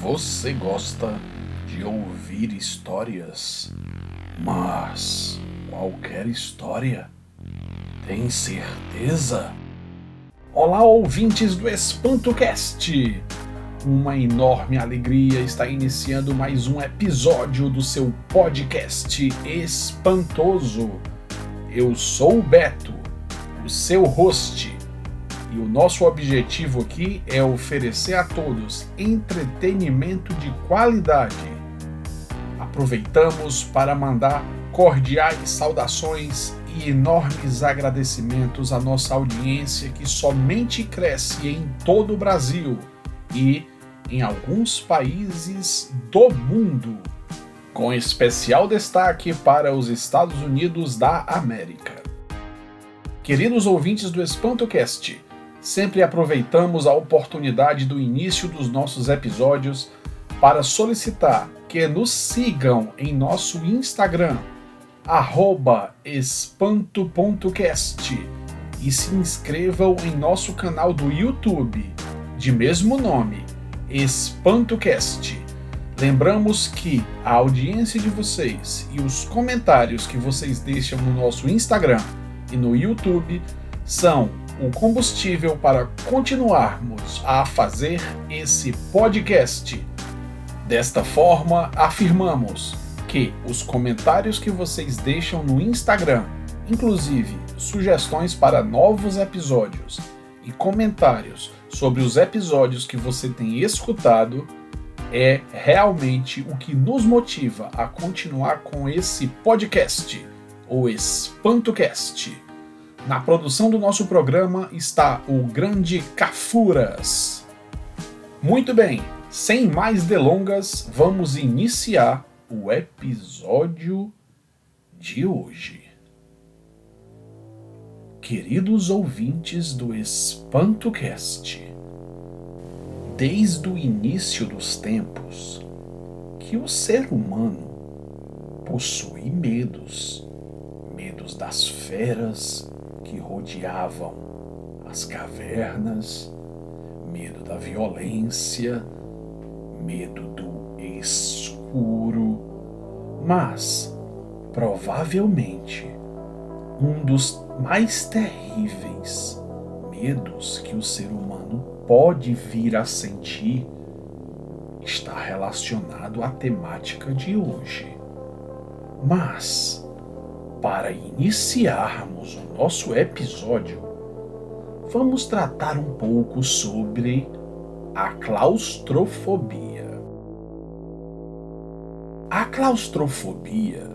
Você gosta de ouvir histórias, mas qualquer história? Tem certeza? Olá, ouvintes do EspantoCast! Uma enorme alegria está iniciando mais um episódio do seu podcast espantoso. Eu sou o Beto, o seu host e o nosso objetivo aqui é oferecer a todos entretenimento de qualidade. Aproveitamos para mandar cordiais saudações e enormes agradecimentos à nossa audiência que somente cresce em todo o Brasil e em alguns países do mundo, com especial destaque para os Estados Unidos da América. Queridos ouvintes do EspantoCast, sempre aproveitamos a oportunidade do início dos nossos episódios para solicitar que nos sigam em nosso Instagram, espanto.cast, e se inscrevam em nosso canal do YouTube, de mesmo nome, EspantoCast. Lembramos que a audiência de vocês e os comentários que vocês deixam no nosso Instagram e no YouTube são o combustível para continuarmos a fazer esse podcast. Desta forma, afirmamos que os comentários que vocês deixam no Instagram, inclusive sugestões para novos episódios e comentários sobre os episódios que você tem escutado, é realmente o que nos motiva a continuar com esse podcast, o EspantoCast. Na produção do nosso programa está o grande Cafuras. Muito bem, sem mais delongas, vamos iniciar o episódio de hoje. Queridos ouvintes do EspantoCast, desde o início dos tempos que o ser humano possui medos, medos das feras, que rodeavam as cavernas, medo da violência, medo do escuro, mas provavelmente um dos mais terríveis medos que o ser humano pode vir a sentir está relacionado à temática de hoje. Mas para iniciarmos o nosso episódio, vamos tratar um pouco sobre a claustrofobia. A claustrofobia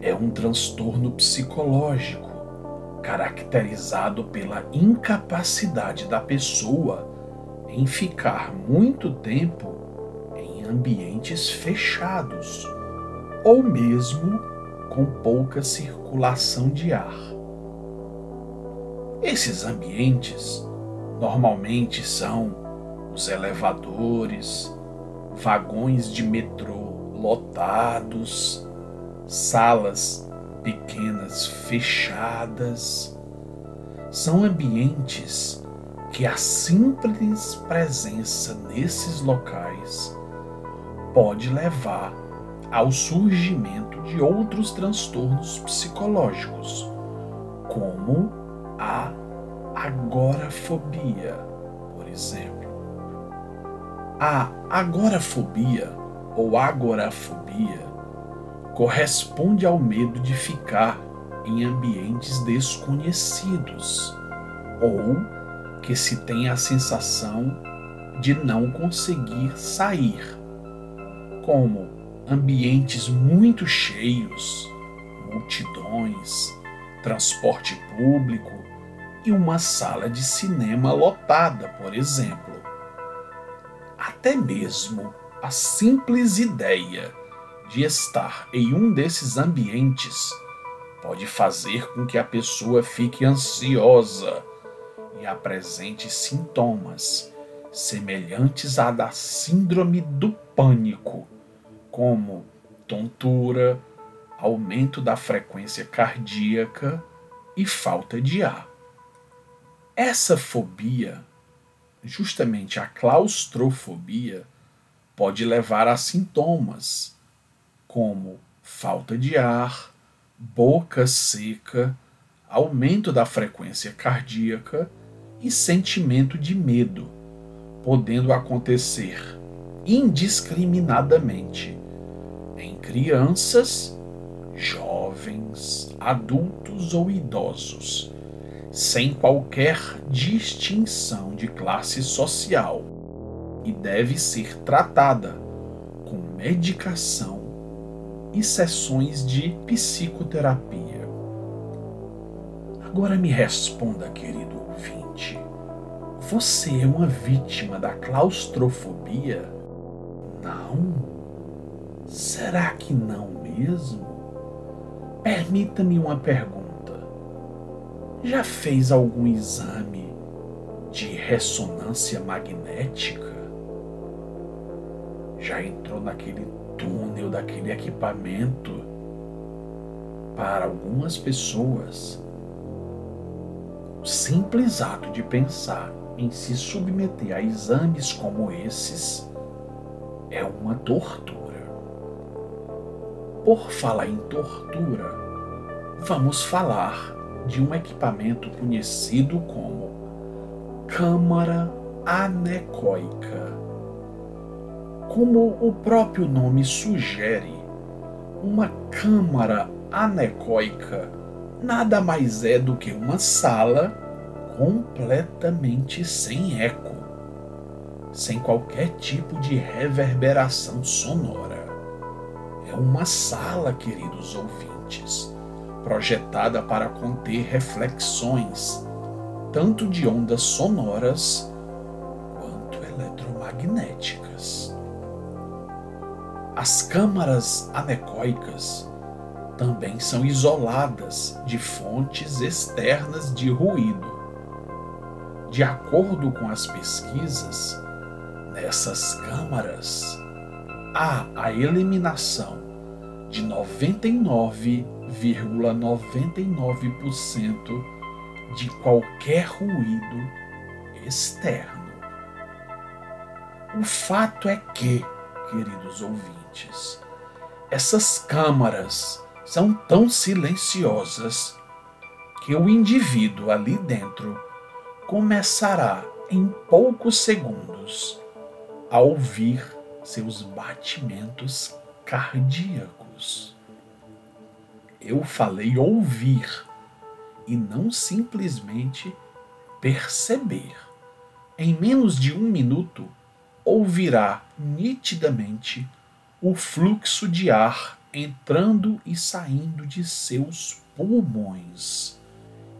é um transtorno psicológico caracterizado pela incapacidade da pessoa em ficar muito tempo em ambientes fechados ou mesmo com pouca circulação de ar. Esses ambientes normalmente são os elevadores, vagões de metrô lotados, salas pequenas fechadas. São ambientes que a simples presença nesses locais pode levar ao surgimento de outros transtornos psicológicos, como a agorafobia, por exemplo. A agorafobia ou agorafobia corresponde ao medo de ficar em ambientes desconhecidos ou que se tem a sensação de não conseguir sair, como ambientes muito cheios, multidões, transporte público e uma sala de cinema lotada, por exemplo. Até mesmo a simples ideia de estar em um desses ambientes pode fazer com que a pessoa fique ansiosa e apresente sintomas semelhantes à da síndrome do pânico como tontura, aumento da frequência cardíaca e falta de ar. Essa fobia, justamente a claustrofobia, pode levar a sintomas como falta de ar, boca seca, aumento da frequência cardíaca e sentimento de medo, podendo acontecer indiscriminadamente em crianças, jovens, adultos ou idosos, sem qualquer distinção de classe social e deve ser tratada com medicação e sessões de psicoterapia. Agora me responda, querido ouvinte. Você é uma vítima da claustrofobia? Não? Será que não mesmo? Permita-me uma pergunta. Já fez algum exame de ressonância magnética? Já entrou naquele túnel daquele equipamento? Para algumas pessoas, o simples ato de pensar em se submeter a exames como esses é uma tortura. Por falar em tortura, vamos falar de um equipamento conhecido como câmara anecoica. Como o próprio nome sugere, uma câmara anecoica nada mais é do que uma sala completamente sem eco, sem qualquer tipo de reverberação sonora. Uma sala, queridos ouvintes, projetada para conter reflexões, tanto de ondas sonoras quanto eletromagnéticas. As câmaras anecoicas também são isoladas de fontes externas de ruído. De acordo com as pesquisas, nessas câmaras há a eliminação de 99,99% de qualquer ruído externo. O fato é que, queridos ouvintes, essas câmaras são tão silenciosas que o indivíduo ali dentro começará em poucos segundos a ouvir seus batimentos cardíacos. Eu falei ouvir e não simplesmente perceber. Em menos de um minuto, ouvirá nitidamente o fluxo de ar entrando e saindo de seus pulmões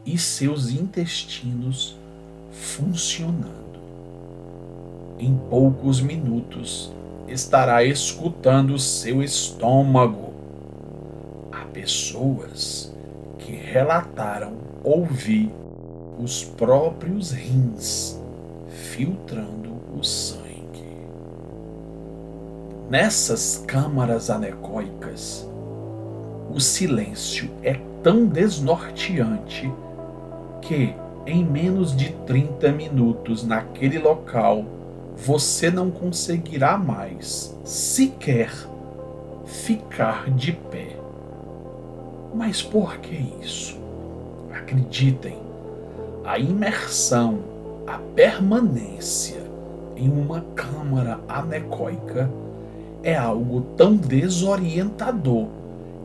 e seus intestinos funcionando. Em poucos minutos estará escutando seu estômago. Pessoas que relataram ouvir os próprios rins filtrando o sangue. Nessas câmaras anecoicas, o silêncio é tão desnorteante que, em menos de 30 minutos naquele local, você não conseguirá mais sequer ficar de pé. Mas por que isso? Acreditem, a imersão, a permanência em uma câmara anecoica é algo tão desorientador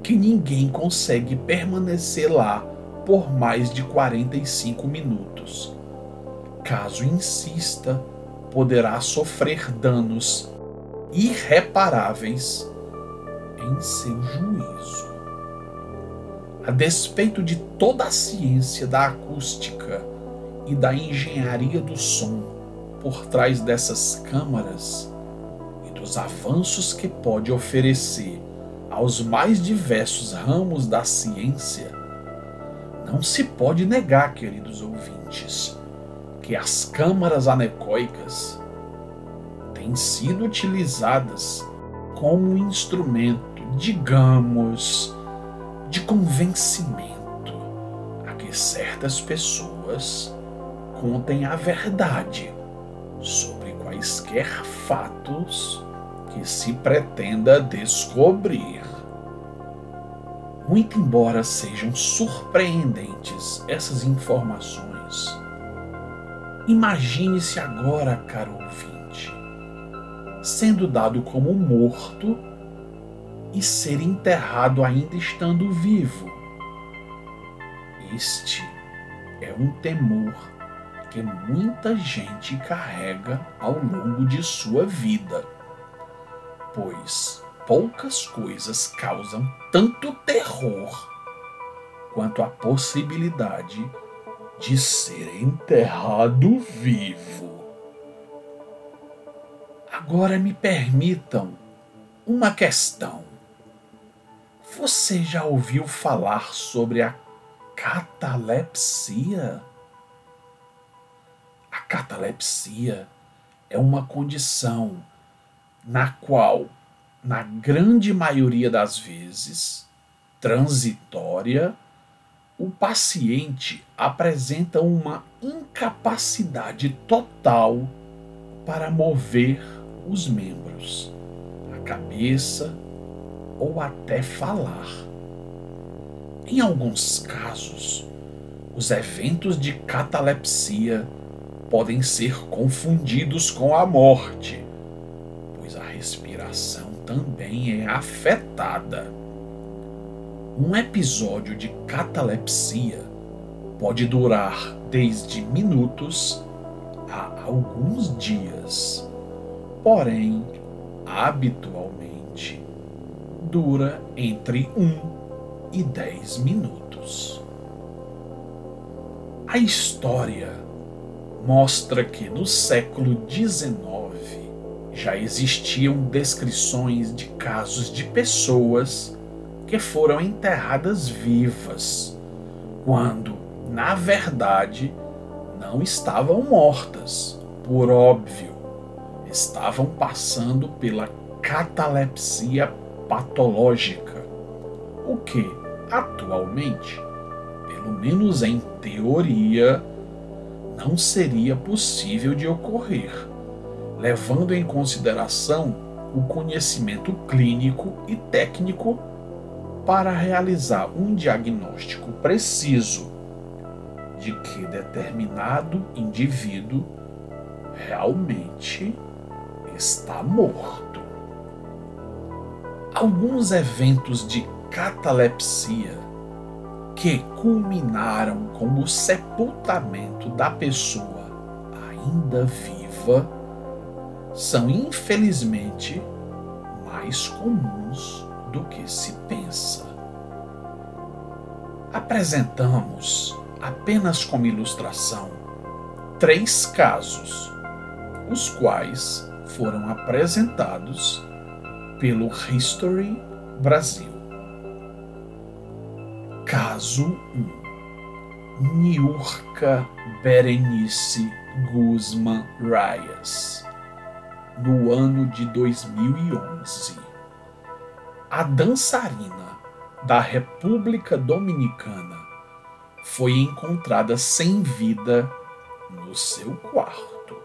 que ninguém consegue permanecer lá por mais de 45 minutos. Caso insista, poderá sofrer danos irreparáveis em seu juízo. A despeito de toda a ciência da acústica e da engenharia do som por trás dessas câmaras, os avanços que pode oferecer aos mais diversos ramos da ciência, não se pode negar, queridos ouvintes, que as câmaras anecoicas têm sido utilizadas como um instrumento, digamos, de convencimento a que certas pessoas contem a verdade sobre quaisquer fatos que se pretenda descobrir. Muito embora sejam surpreendentes essas informações, imagine-se agora, caro ouvinte, sendo dado como morto e ser enterrado ainda estando vivo. Este é um temor que muita gente carrega ao longo de sua vida, pois poucas coisas causam tanto terror quanto a possibilidade de ser enterrado vivo. Agora me permitam uma questão. Você já ouviu falar sobre a catalepsia? A catalepsia é uma condição na qual na grande maioria das vezes, transitória, o paciente apresenta uma incapacidade total para mover os membros, a cabeça ou até falar. Em alguns casos, os eventos de catalepsia podem ser confundidos com a morte, pois a respiração também é afetada. Um episódio de catalepsia pode durar desde minutos a alguns dias, porém, habitualmente, dura entre 1 e 10 minutos. A história mostra que no século XIX já existiam descrições de casos de pessoas que foram enterradas vivas, quando, na verdade, não estavam mortas, por óbvio, estavam passando pela catalepsia patológica, o que, atualmente, pelo menos em teoria, não seria possível de ocorrer levando em consideração o conhecimento clínico e técnico para realizar um diagnóstico preciso de que determinado indivíduo realmente está morto. Alguns eventos de catalepsia que culminaram com o sepultamento da pessoa ainda viva são infelizmente mais comuns do que se pensa. Apresentamos, apenas como ilustração, três casos, os quais foram apresentados pelo History Brasil. Caso 1 Niurka Berenice Guzman Reyes no ano de 2011. A dançarina da República Dominicana foi encontrada sem vida no seu quarto.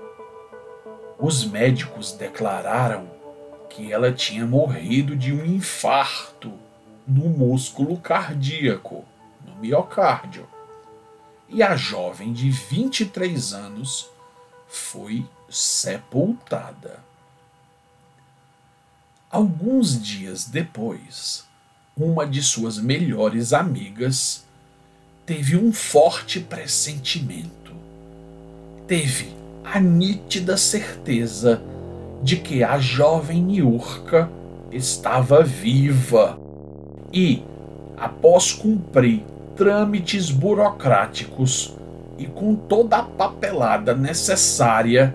Os médicos declararam que ela tinha morrido de um infarto no músculo cardíaco, no miocárdio. E a jovem de 23 anos foi sepultada. Alguns dias depois, uma de suas melhores amigas teve um forte pressentimento. Teve a nítida certeza de que a jovem Niurka estava viva e, após cumprir trâmites burocráticos e com toda a papelada necessária,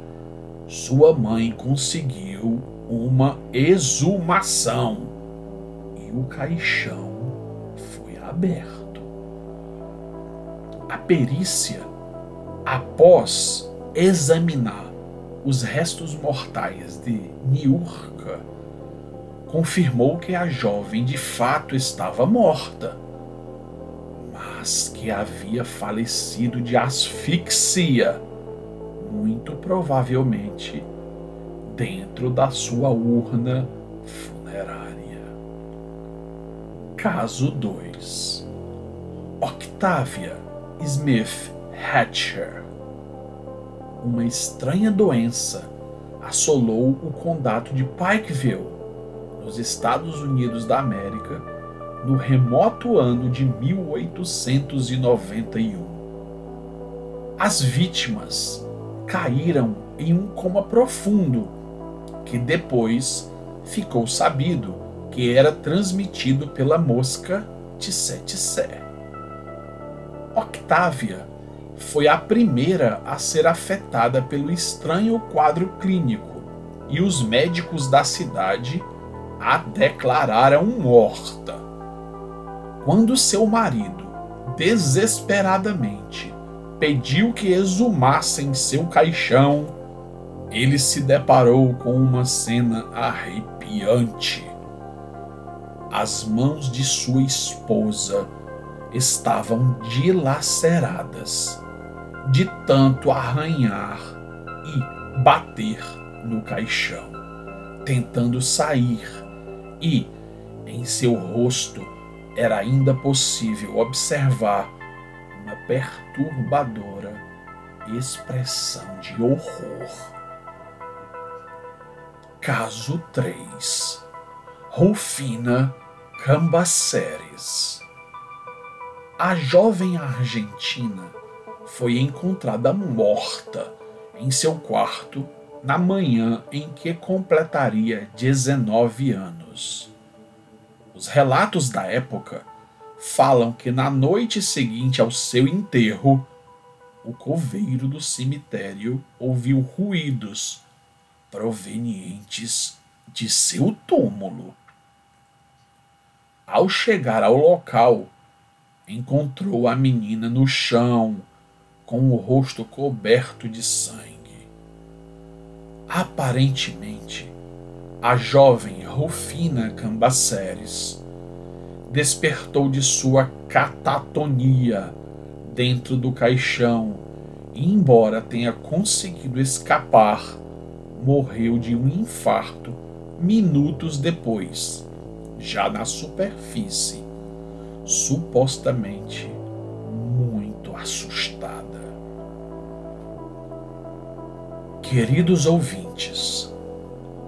sua mãe conseguiu uma exumação e o caixão foi aberto. A perícia, após examinar os restos mortais de Niurka, confirmou que a jovem de fato estava morta, mas que havia falecido de asfixia muito provavelmente dentro da sua urna funerária. Caso 2 Octavia Smith Hatcher Uma estranha doença assolou o condado de Pikeville, nos Estados Unidos da América, no remoto ano de 1891. As vítimas caíram em um coma profundo, que depois ficou sabido que era transmitido pela mosca Tsetse. Octávia foi a primeira a ser afetada pelo estranho quadro clínico e os médicos da cidade a declararam morta. Quando seu marido, desesperadamente, pediu que exumassem seu caixão, ele se deparou com uma cena arrepiante. As mãos de sua esposa estavam dilaceradas de tanto arranhar e bater no caixão, tentando sair, e em seu rosto era ainda possível observar uma perturbadora expressão de horror. Caso 3 Rufina Cambaceres A jovem argentina foi encontrada morta em seu quarto na manhã em que completaria 19 anos. Os relatos da época falam que na noite seguinte ao seu enterro, o coveiro do cemitério ouviu ruídos provenientes de seu túmulo. Ao chegar ao local, encontrou a menina no chão, com o rosto coberto de sangue. Aparentemente, a jovem Rufina Cambaceres despertou de sua catatonia dentro do caixão e, embora tenha conseguido escapar, morreu de um infarto minutos depois, já na superfície, supostamente muito assustada. Queridos ouvintes,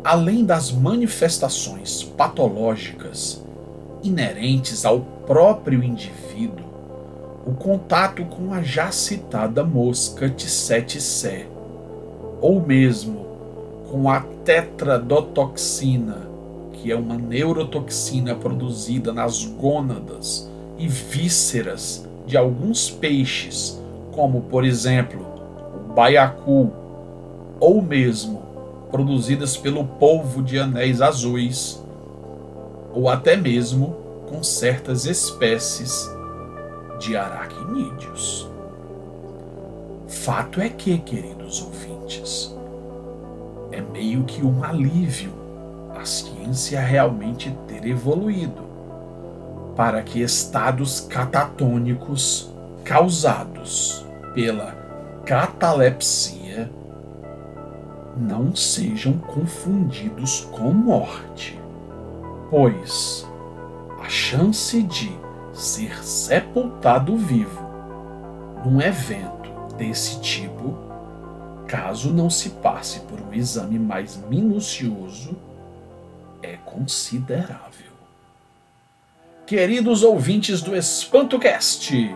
além das manifestações patológicas inerentes ao próprio indivíduo, o contato com a já citada mosca Tsetse sé, ou mesmo com a tetradotoxina, que é uma neurotoxina produzida nas gônadas e vísceras de alguns peixes, como por exemplo o baiacu ou mesmo produzidas pelo polvo de anéis azuis, ou até mesmo com certas espécies de aracnídeos. Fato é que, queridos ouvintes, é meio que um alívio a ciência realmente ter evoluído para que estados catatônicos causados pela catalepsia não sejam confundidos com morte, pois a chance de ser sepultado vivo num evento desse tipo, caso não se passe por um exame mais minucioso, é considerável. Queridos ouvintes do EspantoCast,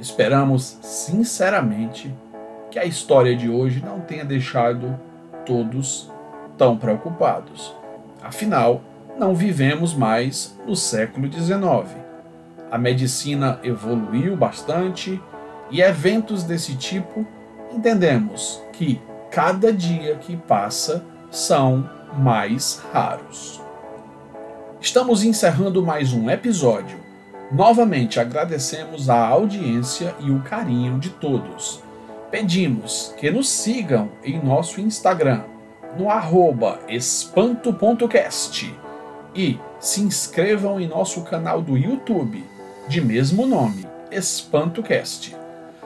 esperamos sinceramente que a história de hoje não tenha deixado todos tão preocupados. Afinal, não vivemos mais no século XIX. A medicina evoluiu bastante e eventos desse tipo entendemos que cada dia que passa são mais raros. Estamos encerrando mais um episódio. Novamente agradecemos a audiência e o carinho de todos pedimos que nos sigam em nosso Instagram, no arroba espanto.cast e se inscrevam em nosso canal do YouTube, de mesmo nome, EspantoCast.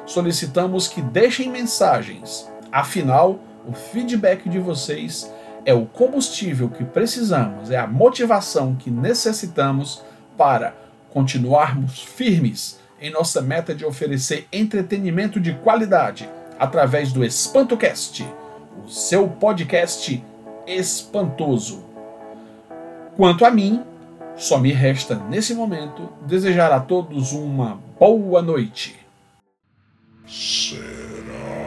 Solicitamos que deixem mensagens, afinal, O feedback de vocês é o combustível que precisamos, é a motivação que necessitamos para continuarmos firmes em nossa meta de oferecer entretenimento de qualidade através do EspantoCast, o seu podcast espantoso. Quanto a mim, só me resta nesse momento desejar a todos uma boa noite. Será?